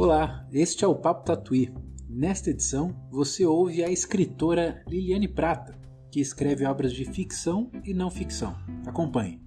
Olá, este é o Papo Tatuí. Nesta edição, você ouve a escritora Liliane Prata, que escreve obras de ficção e não ficção. Acompanhe.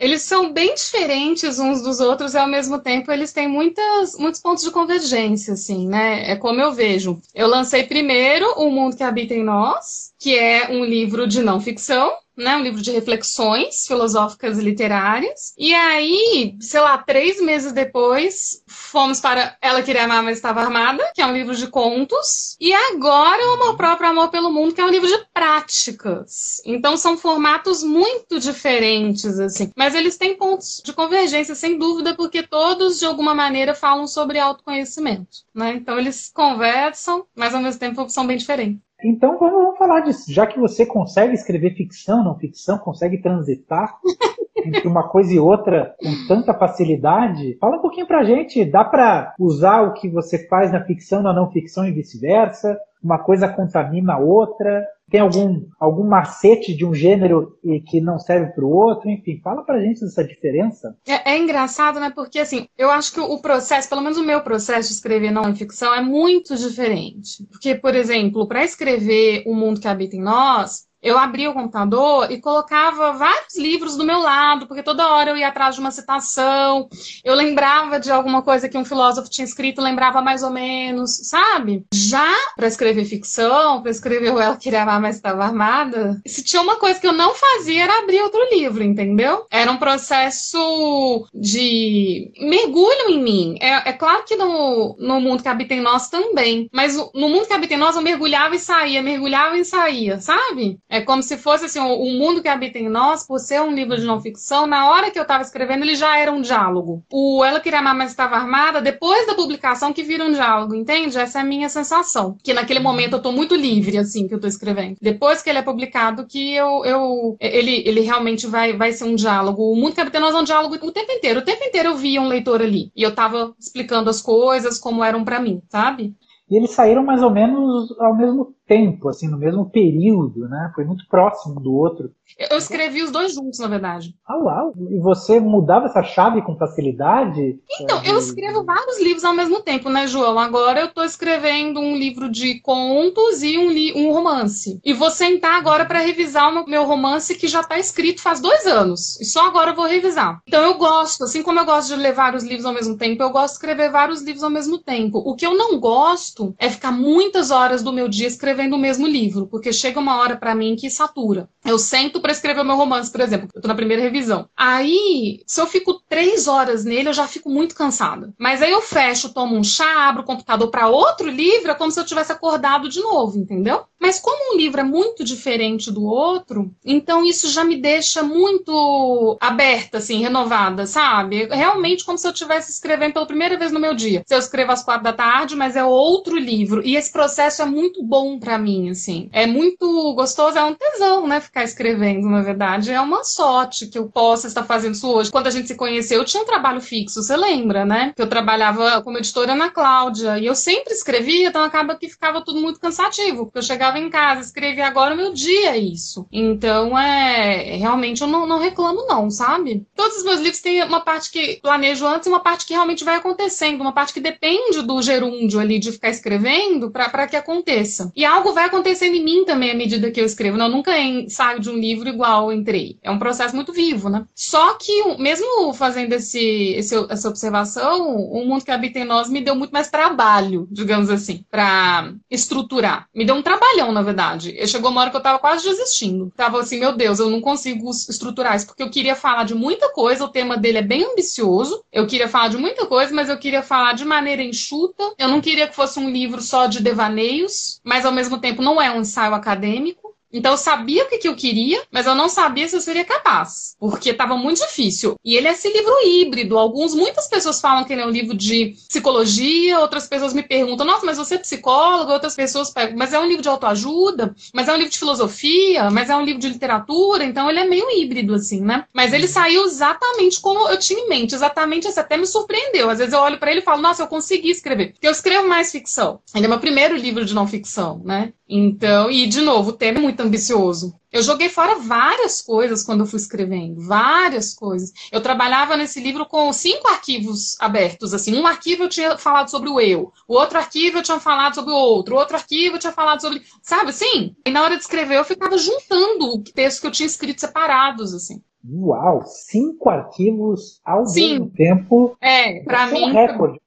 Eles são bem diferentes uns dos outros e ao mesmo tempo eles têm muitas, muitos pontos de convergência, assim, né? É como eu vejo. Eu lancei primeiro O Mundo que Habita em Nós, que é um livro de não ficção, né, um livro de reflexões filosóficas e literárias. E aí, sei lá, três meses depois, fomos para Ela Queria Amar, Mas Estava Armada, que é um livro de contos. E agora, O Amor Próprio, Amor pelo Mundo, que é um livro de práticas. Então, são formatos muito diferentes, assim. Mas eles têm pontos de convergência, sem dúvida, porque todos, de alguma maneira, falam sobre autoconhecimento, né? Então, eles conversam, mas ao mesmo tempo são bem diferentes. Então vamos, vamos, falar disso. Já que você consegue escrever ficção, não ficção, consegue transitar entre uma coisa e outra com tanta facilidade, fala um pouquinho pra gente. Dá para usar o que você faz na ficção na não ficção e vice-versa? Uma coisa contamina a outra? Tem algum, algum macete de um gênero que não serve para o outro? Enfim, fala pra gente dessa diferença. É, é, engraçado, né? Porque, assim, eu acho que o processo, pelo menos o meu processo de escrever não ficção, é muito diferente. Porque, por exemplo, para escrever O Mundo que Habita em Nós, eu abria o computador e colocava vários livros do meu lado, porque toda hora eu ia atrás de uma citação, eu lembrava de alguma coisa que um filósofo tinha escrito, lembrava mais ou menos, sabe? Já para escrever ficção, para escrever o Ela Queria Amar, mas estava armada, se tinha uma coisa que eu não fazia era abrir outro livro, entendeu? Era um processo de mergulho em mim. É, é claro que no, no mundo que habita em nós também, mas no mundo que habita em nós eu mergulhava e saía, mergulhava e saía, sabe? Como se fosse assim, o, mundo que habita em nós, por ser um livro de não ficção, na hora que eu estava escrevendo, ele já era um diálogo. O Ela Queria Amar, mas estava armada, depois da publicação que vira um diálogo, entende? Essa é a minha sensação. Que naquele momento eu estou muito livre, assim, que eu estou escrevendo. Depois que ele é publicado, que eu, eu ele, ele realmente vai, vai ser um diálogo. O mundo que habita em nós é um diálogo o tempo inteiro. O tempo inteiro eu via um leitor ali. E eu estava explicando as coisas como eram para mim, sabe? E eles saíram mais ou menos ao mesmo tempo, assim, no mesmo período, né? Foi muito próximo do outro. Eu escrevi os dois juntos, na verdade. Ah, uau! E você mudava essa chave com facilidade? Então, eu escrevo vários livros ao mesmo tempo, né, João? Agora eu tô escrevendo um livro de contos e um, um romance. E vou sentar agora para revisar o meu romance que já tá escrito faz dois anos. E só agora eu vou revisar. Então eu gosto, assim como eu gosto de ler vários livros ao mesmo tempo, eu gosto de escrever vários livros ao mesmo tempo. O que eu não gosto é ficar muitas horas do meu dia escrevendo escrevendo o mesmo livro, porque chega uma hora para mim que satura. Eu sento para escrever o meu romance, por exemplo, eu tô na primeira revisão. Aí, se eu fico três horas nele, eu já fico muito cansada. Mas aí eu fecho, tomo um chá, abro o computador para outro livro, é como se eu tivesse acordado de novo, entendeu? Mas como um livro é muito diferente do outro, então isso já me deixa muito aberta, assim, renovada, sabe? Realmente como se eu estivesse escrevendo pela primeira vez no meu dia. Se eu escrevo às quatro da tarde, mas é outro livro. E esse processo é muito bom para mim, assim. É muito gostoso, é um tesão, né? Ficar escrevendo, na verdade. É uma sorte que eu possa estar fazendo isso hoje. Quando a gente se conheceu, eu tinha um trabalho fixo, você lembra, né? Que eu trabalhava como editora na Cláudia. E eu sempre escrevia, então acaba que ficava tudo muito cansativo. Porque eu chegava em casa, escrevia agora o meu dia isso. Então, é. Realmente eu não, não reclamo, não, sabe? Todos os meus livros têm uma parte que planejo antes e uma parte que realmente vai acontecendo. Uma parte que depende do gerúndio ali de ficar escrevendo para que aconteça. E algo vai acontecendo em mim também à medida que eu escrevo. Não, eu nunca saio de um livro igual entrei. É um processo muito vivo, né? Só que, mesmo fazendo esse, esse, essa observação, o mundo que habita em nós me deu muito mais trabalho, digamos assim, para estruturar. Me deu um trabalhão, na verdade. Eu chegou uma hora que eu tava quase desistindo. Tava assim, meu Deus, eu não consigo estruturar isso, porque eu queria falar de muita coisa, o tema dele é bem ambicioso. Eu queria falar de muita coisa, mas eu queria falar de maneira enxuta. Eu não queria que fosse um livro só de devaneios, mas ao mesmo tempo não é um ensaio acadêmico. Então eu sabia o que, que eu queria, mas eu não sabia se eu seria capaz, porque estava muito difícil. E ele é esse livro híbrido. Alguns, muitas pessoas falam que ele é um livro de psicologia, outras pessoas me perguntam: "Nossa, mas você é psicóloga?" Outras pessoas perguntam: "Mas é um livro de autoajuda? Mas é um livro de filosofia? Mas é um livro de literatura?" Então ele é meio híbrido assim, né? Mas ele saiu exatamente como eu tinha em mente, exatamente assim, até me surpreendeu. Às vezes eu olho para ele e falo: "Nossa, eu consegui escrever". Porque eu escrevo mais ficção. Ele é meu primeiro livro de não ficção, né? Então, e de novo, o tema é muito ambicioso. Eu joguei fora várias coisas quando eu fui escrevendo, várias coisas. Eu trabalhava nesse livro com cinco arquivos abertos, assim. Um arquivo eu tinha falado sobre o eu, o outro arquivo eu tinha falado sobre o outro, o outro arquivo eu tinha falado sobre, sabe, assim? E na hora de escrever eu ficava juntando o texto que eu tinha escrito separados, assim. Uau, cinco arquivos ao Sim. mesmo tempo. É, para mim. É um recorde.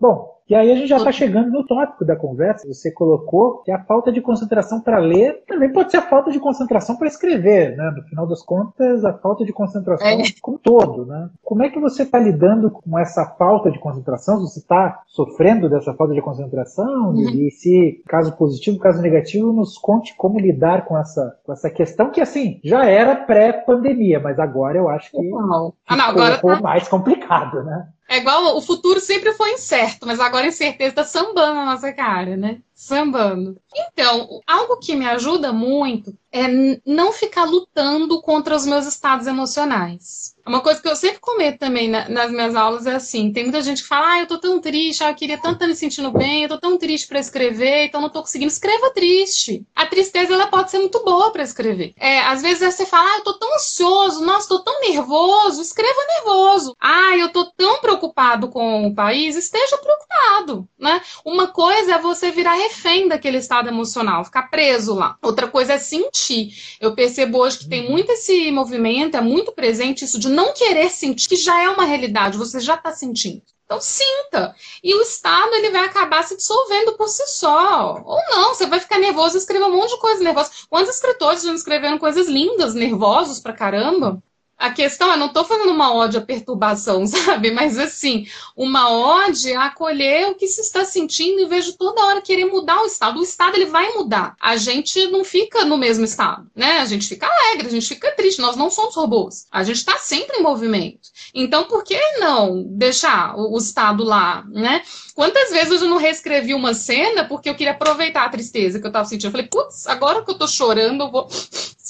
Bom, e aí a gente já está chegando no tópico da conversa. Você colocou que a falta de concentração para ler também pode ser a falta de concentração para escrever, né? No final das contas, a falta de concentração é. como todo, né? Como é que você está lidando com essa falta de concentração? Você está sofrendo dessa falta de concentração? Uhum. E se caso positivo, caso negativo, nos conte como lidar com essa, com essa questão que assim já era pré-pandemia, mas agora eu acho que não. Ah, não, agora tá... mais complicado, né? É igual o futuro sempre foi incerto, mas agora a incerteza tá sambando na nossa cara, né? Sambando. Então, algo que me ajuda muito é não ficar lutando contra os meus estados emocionais. Uma coisa que eu sempre comento também na, nas minhas aulas é assim: tem muita gente que fala, ah, eu tô tão triste, ah, eu queria tanto estar me sentindo bem, eu tô tão triste para escrever, então não tô conseguindo. Escreva triste. A tristeza ela pode ser muito boa para escrever. É, às vezes você fala, ah, eu tô tão ansioso, nossa, tô tão nervoso, escreva nervoso. Ah, eu tô tão preocupado com o país, esteja preocupado, né? Uma coisa é você virar refém daquele estado emocional, ficar preso lá. Outra coisa é sentir. Eu percebo hoje que tem muito esse movimento, é muito presente isso de não querer sentir, que já é uma realidade, você já está sentindo. Então sinta. E o estado ele vai acabar se dissolvendo por si só. Ou não, você vai ficar nervoso e escrever um monte de coisa nervosa. Quantos escritores já escreveram coisas lindas, nervosos pra caramba? A questão é, não estou fazendo uma ode à perturbação, sabe? Mas assim, uma ode a acolher o que se está sentindo e vejo toda hora querer mudar o estado. O estado ele vai mudar. A gente não fica no mesmo estado, né? A gente fica alegre, a gente fica triste. Nós não somos robôs. A gente está sempre em movimento. Então, por que não deixar o, o estado lá, né? Quantas vezes eu não reescrevi uma cena porque eu queria aproveitar a tristeza que eu estava sentindo? Eu falei, putz, agora que eu estou chorando, eu vou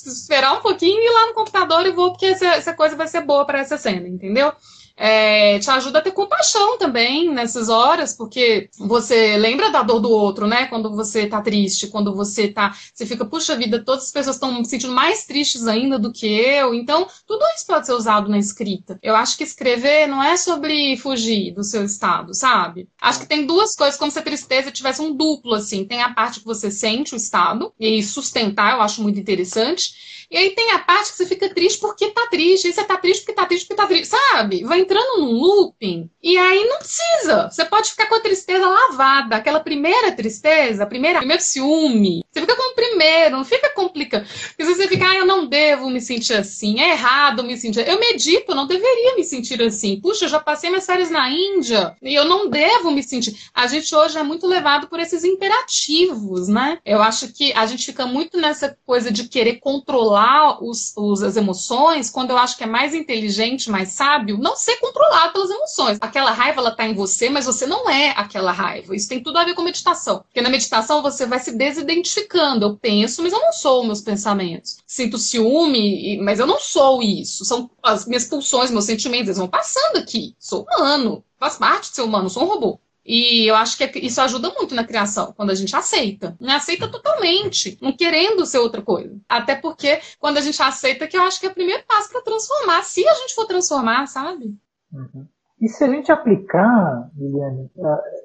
esperar um pouquinho e ir lá no computador e vou, porque essa, essa coisa vai ser boa para essa cena, entendeu? É, te ajuda a ter compaixão também nessas horas, porque você lembra da dor do outro, né? Quando você tá triste, quando você tá. Você fica, puxa vida, todas as pessoas estão me sentindo mais tristes ainda do que eu. Então, tudo isso pode ser usado na escrita. Eu acho que escrever não é sobre fugir do seu estado, sabe? Acho que tem duas coisas, como se a tristeza tivesse um duplo, assim. Tem a parte que você sente o estado, e sustentar eu acho muito interessante. E aí tem a parte que você fica triste porque tá triste, e você tá triste porque tá triste porque tá triste, sabe? Vai entrando num looping. E aí não precisa. Você pode ficar com a tristeza lavada, aquela primeira tristeza, primeira, primeiro ciúme. Você fica com o primeiro, não fica complicando. Porque você fica, ah, eu não devo me sentir assim, é errado me sentir. Eu medito, eu não deveria me sentir assim. Puxa, eu já passei minhas férias na Índia e eu não devo me sentir. A gente hoje é muito levado por esses imperativos, né? Eu acho que a gente fica muito nessa coisa de querer controlar os, os, as emoções, quando eu acho que é mais inteligente, mais sábio, não ser controlado pelas emoções. Aquela raiva, ela tá em você, mas você não é aquela raiva. Isso tem tudo a ver com meditação. Porque na meditação você vai se desidentificando. Eu penso, mas eu não sou meus pensamentos. Sinto ciúme, mas eu não sou isso. São as minhas pulsões, meus sentimentos, eles vão passando aqui. Sou humano, faz parte de ser humano, sou um robô. E eu acho que isso ajuda muito na criação, quando a gente aceita. Não aceita totalmente, não querendo ser outra coisa. Até porque, quando a gente aceita, que eu acho que é o primeiro passo para transformar, se a gente for transformar, sabe? Uhum. E se a gente aplicar, Liliane,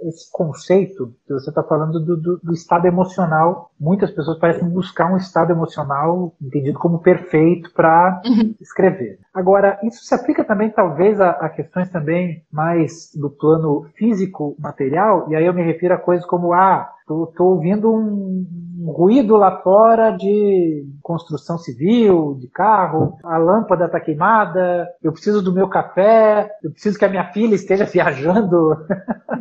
esse conceito que você está falando do, do, do, estado emocional, muitas pessoas parecem buscar um estado emocional entendido como perfeito para uhum. escrever. Agora, isso se aplica também, talvez, a, a, questões também mais do plano físico, material, e aí eu me refiro a coisas como, ah, tô, tô ouvindo um, um ruído lá fora de construção civil, de carro, a lâmpada está queimada, eu preciso do meu café, eu preciso que a minha filha esteja viajando.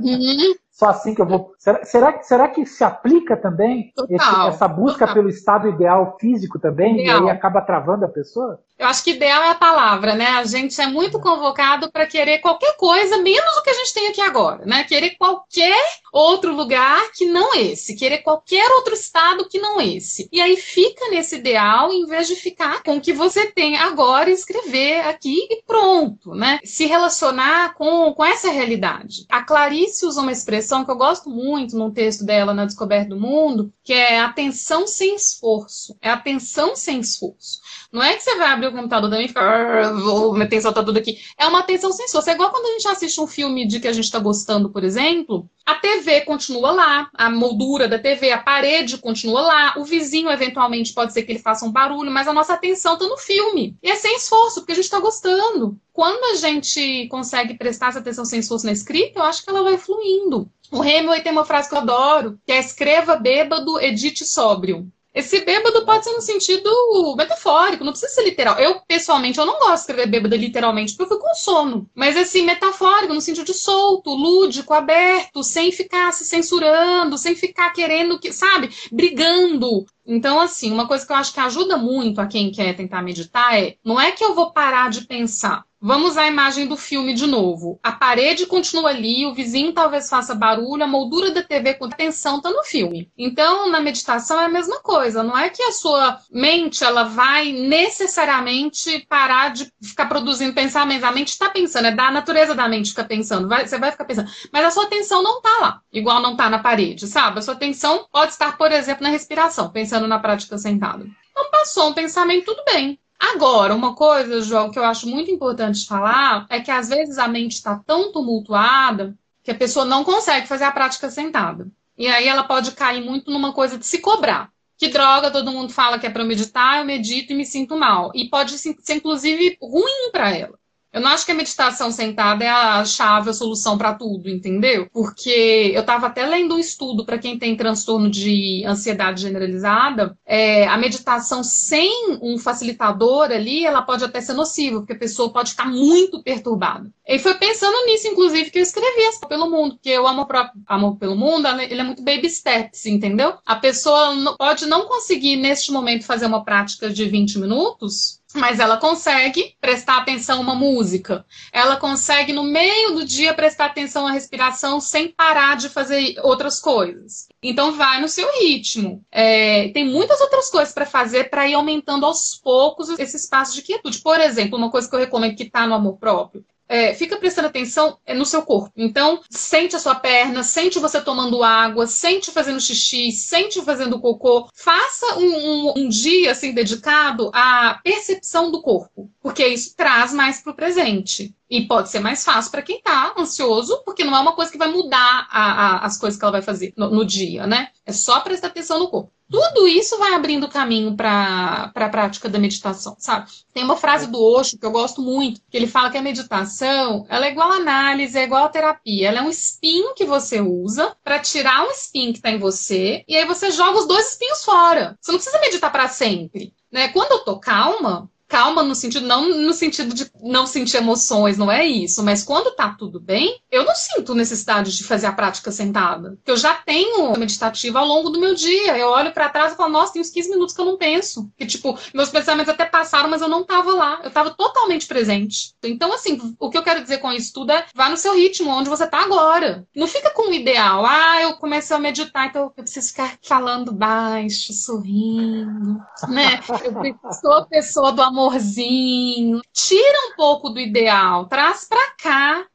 Uhum só assim que eu vou. Será, será, será que se aplica também esse, essa busca total. pelo estado ideal físico também? Ideal. E aí acaba travando a pessoa? Eu acho que ideal é a palavra, né? A gente é muito convocado para querer qualquer coisa, menos o que a gente tem aqui agora, né? Querer qualquer outro lugar que não esse, querer qualquer outro estado que não esse. E aí fica nesse ideal em vez de ficar com o que você tem agora escrever aqui e pronto, né? Se relacionar com, com essa realidade. A Clarice usa uma expressão expressão que eu gosto muito num texto dela na Descoberta do Mundo, que é atenção sem esforço. É atenção sem esforço. Não é que você vai abrir o computador também e ficar, vou minha atenção tá tudo aqui. É uma atenção sem esforço. É igual quando a gente assiste um filme de que a gente está gostando, por exemplo, a TV continua lá, a moldura da TV, a parede continua lá, o vizinho eventualmente pode ser que ele faça um barulho, mas a nossa atenção está no filme. E é sem esforço, porque a gente está gostando. Quando a gente consegue prestar essa atenção sem esforço na escrita, eu acho que ela vai fluindo. O Hemingway tem uma frase que eu adoro, que é escreva bêbado, edite sóbrio. Esse bêbado pode ser no sentido metafórico, não precisa ser literal. Eu, pessoalmente, eu não gosto de escrever bêbado literalmente, porque eu fico com sono. Mas, assim, metafórico, no sentido de solto, lúdico, aberto, sem ficar se censurando, sem ficar querendo, que, sabe, brigando. Então, assim, uma coisa que eu acho que ajuda muito a quem quer tentar meditar é: não é que eu vou parar de pensar, Vamos à imagem do filme de novo. A parede continua ali, o vizinho talvez faça barulho, a moldura da TV com atenção está no filme. Então, na meditação é a mesma coisa. Não é que a sua mente ela vai necessariamente parar de ficar produzindo pensamentos. A mente está pensando, é da natureza da mente ficar pensando. Vai, você vai ficar pensando. Mas a sua atenção não está lá, igual não está na parede, sabe? A sua atenção pode estar, por exemplo, na respiração, pensando na prática sentado. Então, passou um pensamento, tudo bem. Agora, uma coisa, João, que eu acho muito importante falar é que às vezes a mente está tão tumultuada que a pessoa não consegue fazer a prática sentada. E aí ela pode cair muito numa coisa de se cobrar. Que droga, todo mundo fala que é para meditar, eu medito e me sinto mal. E pode ser, inclusive, ruim para ela. Eu não acho que a meditação sentada é a chave, a solução para tudo, entendeu? Porque eu estava até lendo um estudo para quem tem transtorno de ansiedade generalizada. É, a meditação sem um facilitador ali, ela pode até ser nociva, porque a pessoa pode ficar muito perturbada. E foi pensando nisso, inclusive, que eu escrevi essa pelo mundo, porque eu amo próprio amor pelo mundo, ele é muito baby steps, entendeu? A pessoa pode não conseguir neste momento fazer uma prática de 20 minutos, mas ela consegue prestar atenção a uma música. Ela consegue, no meio do dia, prestar atenção à respiração sem parar de fazer outras coisas. Então, vai no seu ritmo. É, tem muitas outras coisas para fazer para ir aumentando aos poucos esse espaço de quietude. Por exemplo, uma coisa que eu recomendo que está no amor próprio é, fica prestando atenção é, no seu corpo. Então, sente a sua perna, sente você tomando água, sente fazendo xixi, sente fazendo cocô. Faça um, um, um dia assim dedicado à percepção do corpo, porque isso traz mais para o presente. E pode ser mais fácil para quem está ansioso, porque não é uma coisa que vai mudar a, a, as coisas que ela vai fazer no, no dia, né? É só prestar atenção no corpo. Tudo isso vai abrindo caminho para a prática da meditação, sabe? Tem uma frase do Osho que eu gosto muito, que ele fala que a meditação ela é igual a análise, é igual a terapia. Ela é um espinho que você usa para tirar um espinho que está em você, e aí você joga os dois espinhos fora. Você não precisa meditar para sempre. Né? Quando eu tô calma, calma no sentido, não no sentido de não sentir emoções, não é isso, mas quando tá tudo bem, eu não sinto necessidade de fazer a prática sentada. Porque eu já tenho meditativa ao longo do meu dia. Eu olho para trás e falo, nossa, tem uns 15 minutos que eu não penso. Que, tipo, meus pensamentos até passaram, mas eu não tava lá. Eu tava totalmente presente. Então, assim, o que eu quero dizer com isso tudo é vá no seu ritmo, onde você tá agora. Não fica com o ideal. Ah, eu comecei a meditar, então eu preciso ficar falando baixo, sorrindo, né? Eu sou a pessoa do amor amorzinho. Tira um pouco do ideal, traz para cá.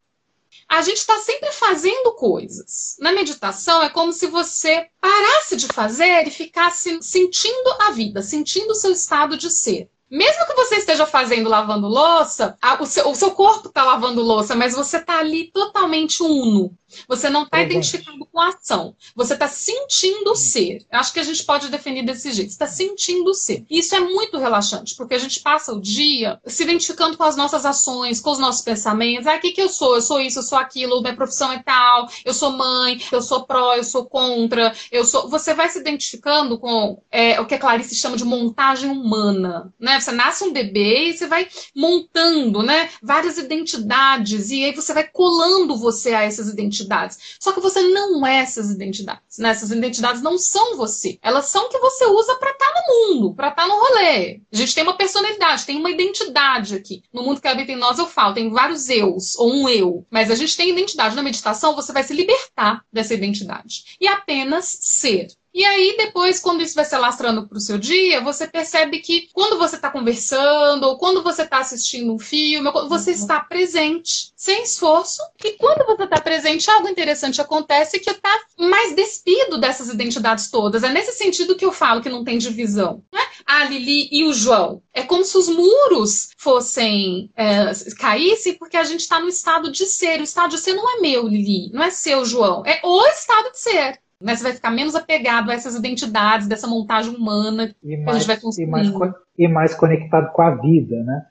A gente está sempre fazendo coisas. Na meditação é como se você parasse de fazer e ficasse sentindo a vida, sentindo o seu estado de ser. Mesmo que você esteja fazendo lavando louça, a, o, seu, o, seu, corpo está lavando louça, mas você está ali totalmente uno. Você não está identificado com a ação. Você está sentindo o ser. Acho que a gente pode definir desse jeito. Está sentindo o ser. E isso é muito relaxante, porque a gente passa o dia se identificando com as nossas ações, com os nossos pensamentos. Ah, o que, que eu sou? Eu sou isso, eu sou aquilo, minha profissão é tal, eu sou mãe, eu sou pró, eu sou contra, eu sou. Você vai se identificando com é, o que a Clarice chama de montagem humana. Né? Você nasce um bebê e você vai montando né, várias identidades, e aí você vai colando você a essas identidades. Só que você não é essas identidades. Né? Essas identidades não são você. Elas são que você usa para estar tá no mundo, para estar tá no rolê. A gente tem uma personalidade, tem uma identidade aqui. No mundo que habita em nós, eu falo, tem vários eus, ou um eu. Mas a gente tem identidade. Na meditação, você vai se libertar dessa identidade. E apenas ser. E aí, depois, quando isso vai se alastrando para o seu dia, você percebe que quando você está conversando, ou quando você está assistindo um filme, você uhum. está presente, sem esforço. E quando você está presente, algo interessante acontece que está mais despido dessas identidades todas. É nesse sentido que eu falo que não tem divisão. Né? A Lili e o João. É como se os muros fossem é, caíssem, porque a gente está no estado de ser. O estado de ser não é meu, Lili, não é seu, João. É o estado de ser né? Você vai ficar menos apegado a essas identidades, dessa montagem humana e mais, que a gente vai construir. E mais, e mais conectado com a vida, né?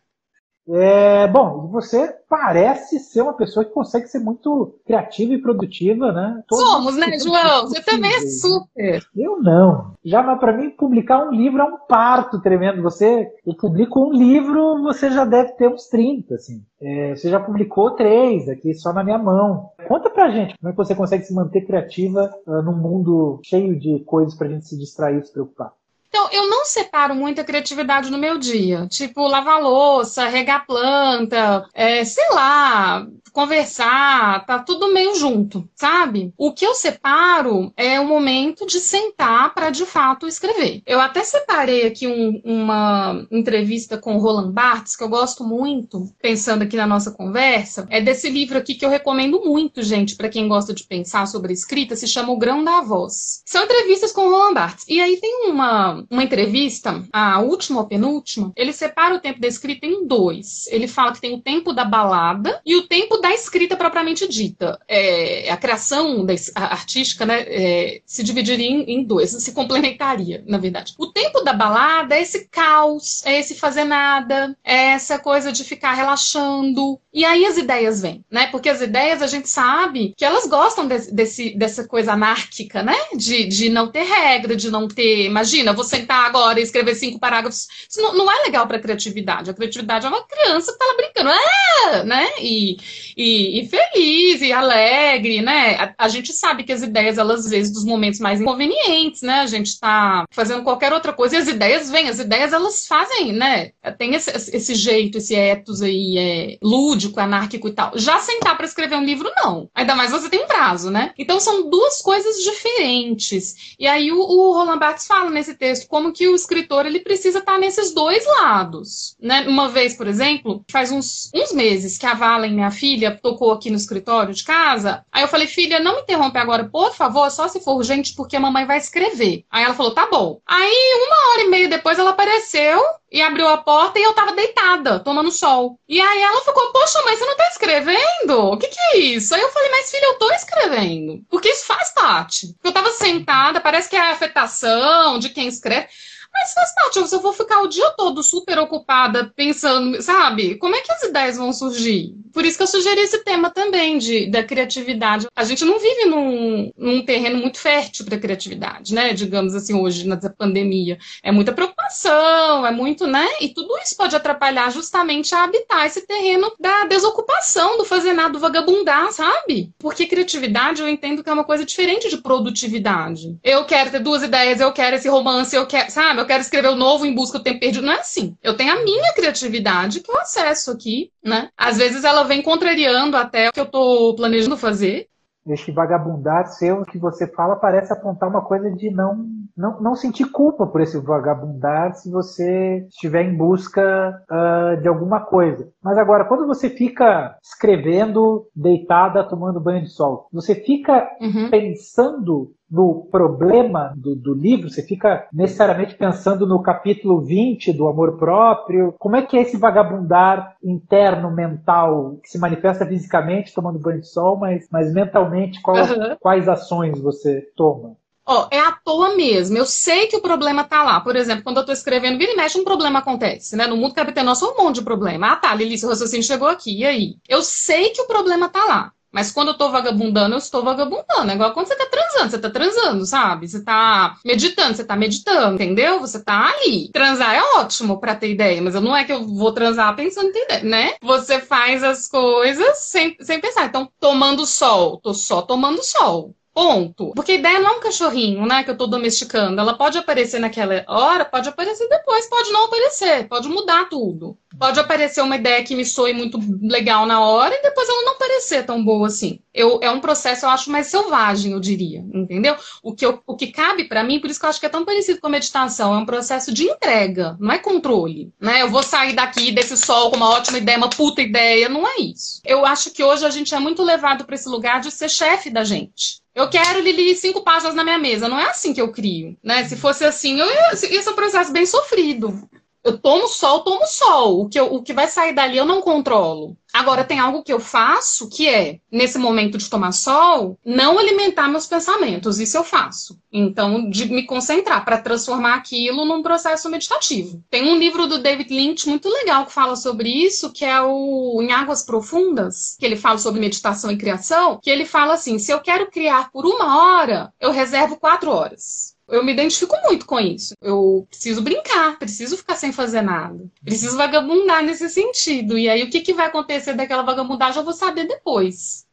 É, bom, você parece ser uma pessoa que consegue ser muito criativa e produtiva, né? Todos Somos, né, João? Você também é super. Eu não. Já para mim publicar um livro é um parto tremendo. Você, eu publico um livro, você já deve ter uns 30, assim. É, você já publicou três aqui só na minha mão. Conta pra gente como é que você consegue se manter criativa uh, num mundo cheio de coisas pra gente se distrair e se preocupar. Então, eu não separo muita criatividade no meu dia. Tipo, lavar louça, regar planta, é, sei lá, conversar, tá tudo meio junto, sabe? O que eu separo é o momento de sentar para de fato escrever. Eu até separei aqui um, uma entrevista com o Roland Barthes, que eu gosto muito, pensando aqui na nossa conversa. É desse livro aqui que eu recomendo muito, gente, para quem gosta de pensar sobre escrita, se chama O Grão da Voz. São entrevistas com o Roland Barthes. E aí tem uma uma entrevista, a última ou penúltima, ele separa o tempo da escrita em dois. Ele fala que tem o tempo da balada e o tempo da escrita propriamente dita. É, a criação da, a artística né, é, se dividiria em, em dois, se complementaria, na verdade. O tempo da balada é esse caos, é esse fazer nada, é essa coisa de ficar relaxando. E aí as ideias vêm, né? Porque as ideias a gente sabe que elas gostam de, desse, dessa coisa anárquica, né? De, de não ter regra, de não ter. Imagina, você sentar agora e escrever cinco parágrafos. Isso não, não é legal para a criatividade. A criatividade é uma criança que tá lá brincando, é, né? E, e, e, feliz e alegre, né? A, a, gente sabe que as ideias, elas, às vezes, dos momentos mais inconvenientes, né? A gente está fazendo qualquer outra coisa e as ideias vêm, as ideias elas fazem, né? Tem esse, esse jeito, esse ethos aí é, lúdico, anárquico e tal. Já sentar para escrever um livro, não. Ainda mais você tem um prazo, né? Então são duas coisas diferentes. E aí o, o Roland Barthes fala nesse texto como que o escritor ele precisa estar nesses dois lados. Né? Uma vez, por exemplo, faz uns, uns meses que a Valen, minha filha, tocou aqui no escritório de casa. Aí eu falei, filha, não me interrompe agora, por favor, só se for urgente, porque a mamãe vai escrever. Aí ela falou, tá bom. Aí, uma hora e meia depois, ela apareceu e abriu a porta e eu tava deitada, tomando sol. E aí ela ficou, poxa, mas você não tá escrevendo? O que que é isso? Aí eu falei, mas filha, eu tô escrevendo. Porque isso faz parte. Eu tava sentada, parece que é a afetação de quem escreve. Mas faz parte, se eu vou ficar o dia todo super ocupada pensando, sabe? Como é que as ideias vão surgir? Por isso que eu sugeri esse tema também de, da criatividade. A gente não vive num, num terreno muito fértil para criatividade, né? Digamos assim, hoje, na pandemia. É muita preocupação, é muito, né? E tudo isso pode atrapalhar justamente a habitar esse terreno da desocupação, do fazer nada, do vagabundar, sabe? Porque criatividade eu entendo que é uma coisa diferente de produtividade. Eu quero ter duas ideias, eu quero esse romance, eu quero, sabe? Eu quero escrever o novo em busca do tempo perdido. Não é assim. Eu tenho a minha criatividade que eu acesso aqui, né? Às vezes ela vem contrariando até o que eu tô planejando fazer este vagabundar seu que você fala parece apontar uma coisa de não, não, não sentir culpa por esse vagabundar se você estiver em busca uh, de alguma coisa. Mas agora, quando você fica escrevendo deitada, tomando banho de sol, você fica uhum. pensando no problema do, do, livro? Você fica necessariamente pensando no capítulo 20 do amor próprio? Como é que é esse vagabundar interno, mental, que se manifesta fisicamente tomando banho de sol, mas, mas mentalmente qual, uhum. quais ações você toma? Ó, é à toa mesmo. Eu sei que o problema tá lá. Por exemplo, quando eu tô escrevendo, vira e mexe, um problema acontece, né? No mundo capitalista, um monte de problema. Ah, tá, Lili, seu raciocínio chegou aqui, e aí? Eu sei que o problema tá lá. Mas quando eu tô vagabundando, eu estou vagabundando. É igual quando você tá transando, você tá transando, sabe? Você tá meditando, você tá meditando, entendeu? Você tá ali. Transar é ótimo para ter ideia, mas não é que eu vou transar pensando em ter ideia, né? Você faz as coisas sem, sem pensar. Então, tomando sol, tô só tomando sol. Ponto. Porque a ideia não é um cachorrinho, né? Que eu tô domesticando. Ela pode aparecer naquela hora, pode aparecer depois, pode não aparecer, pode mudar tudo. Pode aparecer uma ideia que me soe muito legal na hora e depois ela não parecer tão boa assim. Eu, é um processo, eu acho, mais selvagem, eu diria, entendeu? O que, eu, o que cabe para mim, por isso que eu acho que é tão parecido com a meditação, é um processo de entrega, não é controle, né? Eu vou sair daqui desse sol com uma ótima ideia, uma puta ideia, não é isso. Eu acho que hoje a gente é muito levado para esse lugar de ser chefe da gente. Eu quero, Lili, cinco páginas na minha mesa. Não é assim que eu crio, né? Se fosse assim, eu ia ser um processo bem sofrido. Eu tomo sol, tomo sol. O que, eu, o que vai sair dali eu não controlo. Agora, tem algo que eu faço que é, nesse momento de tomar sol, não alimentar meus pensamentos. Isso eu faço. Então, de me concentrar para transformar aquilo num processo meditativo. Tem um livro do David Lynch muito legal que fala sobre isso, que é o Em Águas Profundas, que ele fala sobre meditação e criação, que ele fala assim: se eu quero criar por uma hora, eu reservo quatro horas eu me identifico muito com isso. Eu preciso brincar, preciso ficar sem fazer nada. Preciso vagabundar nesse sentido. E aí, o que, que vai acontecer daquela vagabundagem, eu vou saber depois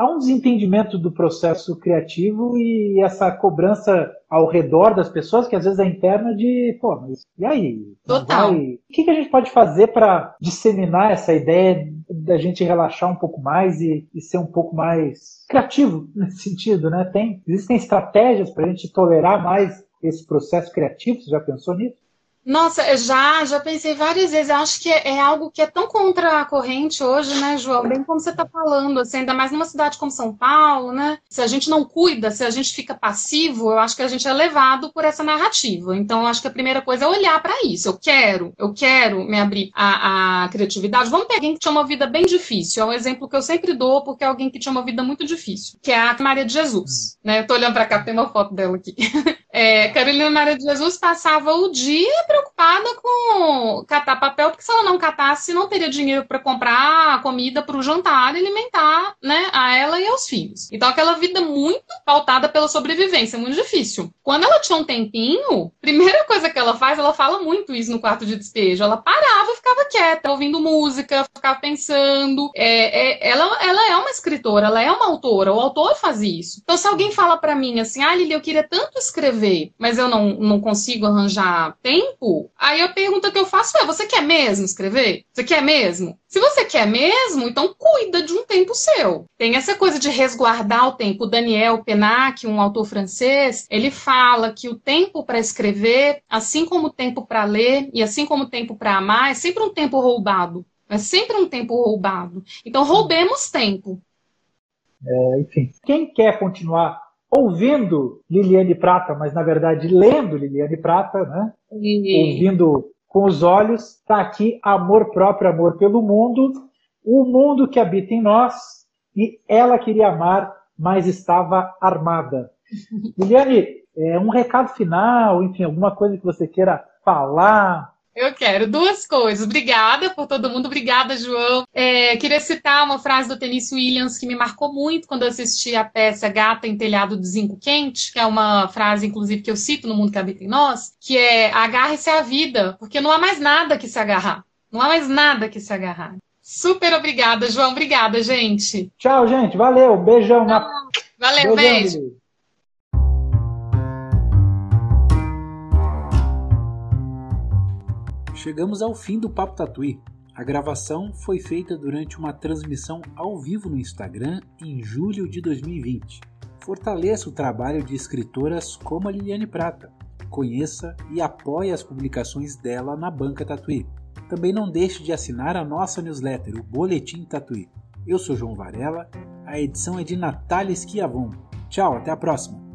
há um desentendimento do processo criativo e essa cobrança ao redor das pessoas, que às vezes é interna de, pô, mas e aí? Total. Vai... O que, a gente pode fazer para disseminar essa ideia da gente relaxar um pouco mais e, e, ser um pouco mais criativo nesse sentido, né? Tem, existem estratégias para a gente tolerar mais esse processo criativo? Você já pensou nisso? Nossa, já, já pensei várias vezes. Eu acho que é, é, algo que é tão contra a corrente hoje, né, João? Bem como você está falando, assim, ainda mais numa cidade como São Paulo, né? Se a gente não cuida, se a gente fica passivo, eu acho que a gente é levado por essa narrativa. Então, eu acho que a primeira coisa é olhar para isso. Eu quero, eu quero me abrir à, criatividade. Vamos pegar alguém que tinha uma vida bem difícil. É um exemplo que eu sempre dou, porque é alguém que tinha uma vida muito difícil, que é a Maria de Jesus. Né? Eu tô olhando para cá, tem uma foto dela aqui. É, Carolina Maria de Jesus passava o dia preocupada com catar papel, porque se ela não catasse, não teria dinheiro para comprar comida para o jantar e alimentar né, a ela e aos filhos. Então, aquela vida muito pautada pela sobrevivência, muito difícil. Quando ela tinha um tempinho, primeira coisa que ela faz, ela fala muito isso no quarto de despejo. Ela parava, ficava quieta, ouvindo música, ficava pensando. É, é, ela, ela é uma escritora, ela é uma autora. O autor faz isso. Então, se alguém fala para mim assim, ah, Lili, eu queria tanto escrever mas eu não, não consigo arranjar tempo, aí a pergunta que eu faço é: você quer mesmo escrever? Você quer mesmo? Se você quer mesmo, então cuida de um tempo seu. Tem essa coisa de resguardar o tempo. O Daniel Penac, um autor francês, ele fala que o tempo para escrever, assim como o tempo para ler e assim como o tempo para amar, é sempre um tempo roubado. É sempre um tempo roubado. Então, roubemos tempo. É, enfim, quem quer continuar ouvindo Liliane Prata, mas na verdade lendo Liliane Prata, né? E... Ouvindo com os olhos, está aqui Amor Próprio, Amor pelo Mundo, o mundo que habita em nós, e ela queria amar, mas estava armada. Liliane, é, um recado final, enfim, alguma coisa que você queira falar, eu quero duas coisas. Obrigada por todo mundo. Obrigada, João. É, queria citar uma frase do Tennessee Williams que me marcou muito quando eu assisti a peça Gata em Telhado de Zinco Quente, que é uma frase, inclusive, que eu cito no Mundo que Habita em Nós, que é agarre-se à vida, porque não há mais nada que se agarrar. Não há mais nada que se agarrar. Super obrigada, João. Obrigada, gente. Tchau, gente. Valeu. Beijão. Na... Valeu, Beijão, beijo. Chegamos ao fim do Papo Tatuí. A gravação foi feita durante uma transmissão ao vivo no Instagram em julho de 2020. Fortaleça o trabalho de escritoras como a Liliane Prata. Conheça e apoie as publicações dela na Banca Tatuí. Também não deixe de assinar a nossa newsletter, o Boletim Tatuí. Eu sou João Varela, a edição é de Natália Esquiavon. Tchau, até a próxima!